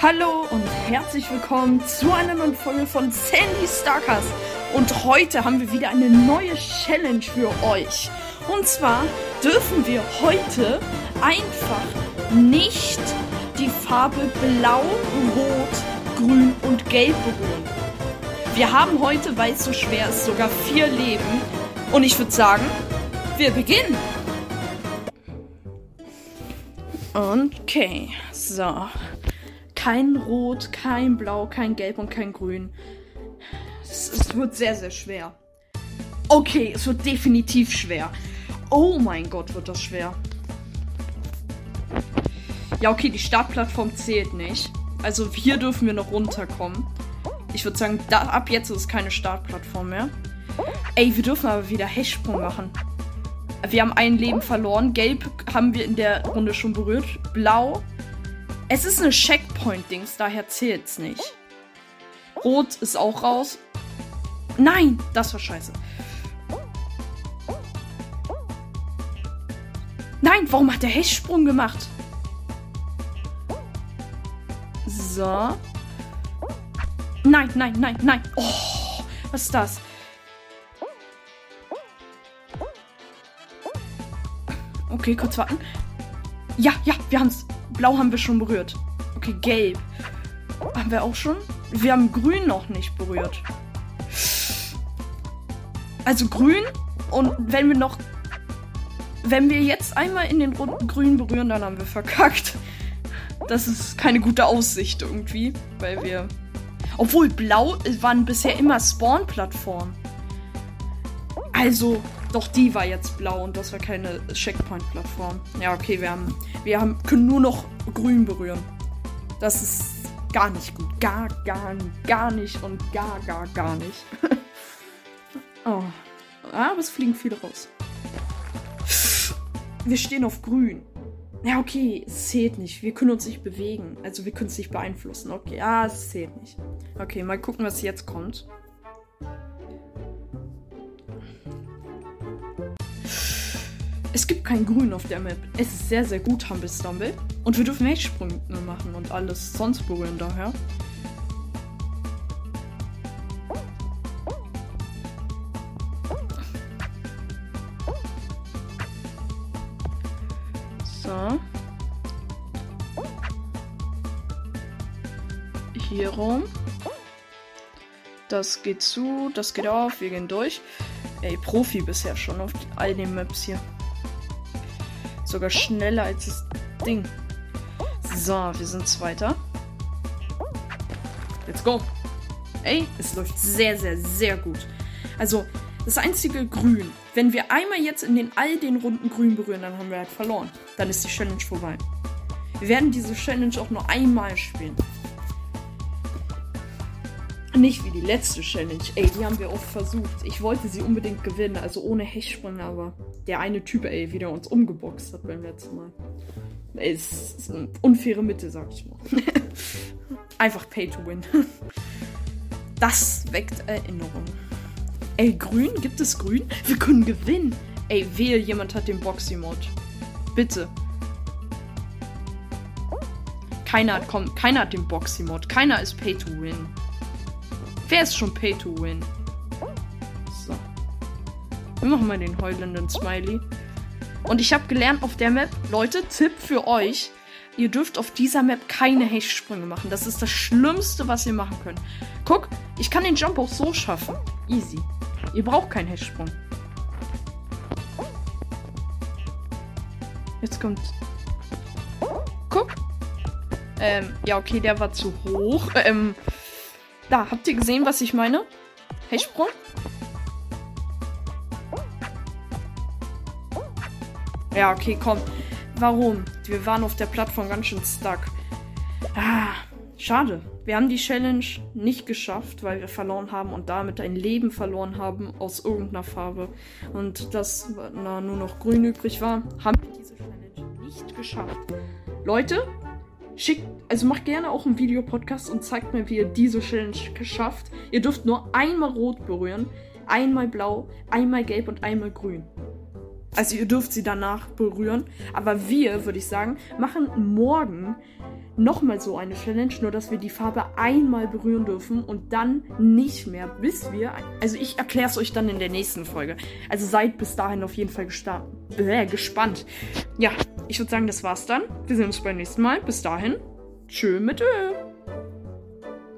Hallo und herzlich willkommen zu einer neuen Folge von Sandy Starcast. Und heute haben wir wieder eine neue Challenge für euch. Und zwar dürfen wir heute einfach nicht die Farbe Blau, Rot, Grün und Gelb berühren. Wir haben heute, weil es so schwer ist, sogar vier Leben. Und ich würde sagen, wir beginnen. Okay, so. Kein Rot, kein Blau, kein Gelb und kein Grün. Es, es wird sehr, sehr schwer. Okay, es wird definitiv schwer. Oh mein Gott, wird das schwer. Ja, okay, die Startplattform zählt nicht. Also hier dürfen wir noch runterkommen. Ich würde sagen, da, ab jetzt ist es keine Startplattform mehr. Ey, wir dürfen aber wieder Hechtsprung machen. Wir haben ein Leben verloren. Gelb haben wir in der Runde schon berührt. Blau. Es ist eine Checkpoint-Dings, daher zählt es nicht. Rot ist auch raus. Nein, das war scheiße. Nein, warum hat der Hechtsprung gemacht? So. Nein, nein, nein, nein. Oh, was ist das? Okay, kurz warten. Ja, ja, wir haben es. Blau haben wir schon berührt. Okay, gelb. Haben wir auch schon? Wir haben grün noch nicht berührt. Also grün und wenn wir noch... Wenn wir jetzt einmal in den runden grün berühren, dann haben wir verkackt. Das ist keine gute Aussicht irgendwie, weil wir... Obwohl blau waren bisher immer Spawn-Plattformen. Also, doch, die war jetzt blau und das war keine Checkpoint-Plattform. Ja, okay, wir haben. Wir haben, können nur noch grün berühren. Das ist gar nicht gut. Gar, gar, gar nicht und gar, gar, gar nicht. oh. Ah, aber es fliegen viele raus. Wir stehen auf grün. Ja, okay, es zählt nicht. Wir können uns nicht bewegen. Also wir können es nicht beeinflussen. Okay, ja, es zählt nicht. Okay, mal gucken, was jetzt kommt. Es gibt kein Grün auf der Map. Es ist sehr, sehr gut, Humble Stumble. Und wir dürfen Hechtsprünge machen und alles sonst berühren daher. So. Hier rum. Das geht zu, das geht auf, wir gehen durch. Ey, Profi bisher schon auf all den Maps hier. Sogar schneller als das Ding. So, wir sind Zweiter. Let's go. Ey, es läuft sehr, sehr, sehr gut. Also, das einzige Grün. Wenn wir einmal jetzt in den all den Runden Grün berühren, dann haben wir halt verloren. Dann ist die Challenge vorbei. Wir werden diese Challenge auch nur einmal spielen. Nicht wie die letzte Challenge. Ey, die haben wir oft versucht. Ich wollte sie unbedingt gewinnen, also ohne Hechtsprung, aber der eine Typ, ey, wieder uns umgeboxt hat beim letzten Mal. Ey, es ist eine unfaire Mitte, sag ich mal. Einfach Pay to Win. Das weckt Erinnerungen. Ey, grün? Gibt es grün? Wir können gewinnen. Ey, wehe, jemand hat den Boxy-Mod. Bitte. Keiner hat, komm, keiner hat den Boxy-Mod. Keiner ist Pay to Win. Wer ist schon Pay to Win? So. Wir machen mal den heulenden Smiley. Und ich habe gelernt auf der Map, Leute, Tipp für euch. Ihr dürft auf dieser Map keine Hechtsprünge machen. Das ist das Schlimmste, was ihr machen könnt. Guck, ich kann den Jump auch so schaffen. Easy. Ihr braucht keinen Hechtsprung. Jetzt kommt. Guck. Ähm, ja, okay, der war zu hoch. Ähm, da, habt ihr gesehen, was ich meine? Hechtsprung? Ja, okay, komm. Warum? Wir waren auf der Plattform ganz schön stuck. Ah, schade. Wir haben die Challenge nicht geschafft, weil wir verloren haben und damit ein Leben verloren haben aus irgendeiner Farbe. Und das na, nur noch grün übrig war, haben wir diese Challenge nicht geschafft. Leute, Schickt, also macht gerne auch einen Videopodcast und zeigt mir, wie ihr diese Challenge geschafft. Ihr dürft nur einmal rot berühren, einmal blau, einmal gelb und einmal grün. Also ihr dürft sie danach berühren. Aber wir, würde ich sagen, machen morgen nochmal so eine Challenge, nur dass wir die Farbe einmal berühren dürfen und dann nicht mehr, bis wir. Also ich erkläre es euch dann in der nächsten Folge. Also seid bis dahin auf jeden Fall äh, gespannt. Ja, ich würde sagen, das war's dann. Wir sehen uns beim nächsten Mal. Bis dahin. Tschö mit Ö.